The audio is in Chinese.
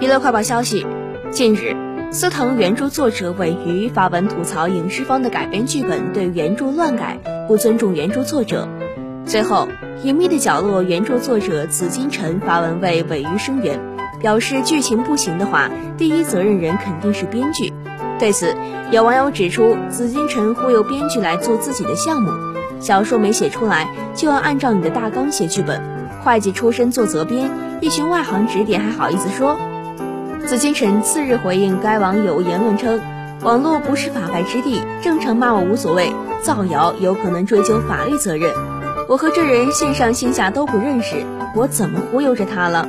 娱乐快报消息，近日，司藤原著作者尾鱼发文吐槽影视方的改编剧本对原著乱改，不尊重原著作者。随后，隐秘的角落原著作者紫金陈发文为尾鱼声援，表示剧情不行的话，第一责任人肯定是编剧。对此，有网友指出，紫金陈忽悠编剧来做自己的项目，小说没写出来就要按照你的大纲写剧本。会计出身做责编，一群外行指点还好意思说？紫金陈次日回应该网友言论称：“网络不是法外之地，正常骂我无所谓，造谣有可能追究法律责任。我和这人线上线下都不认识，我怎么忽悠着他了？”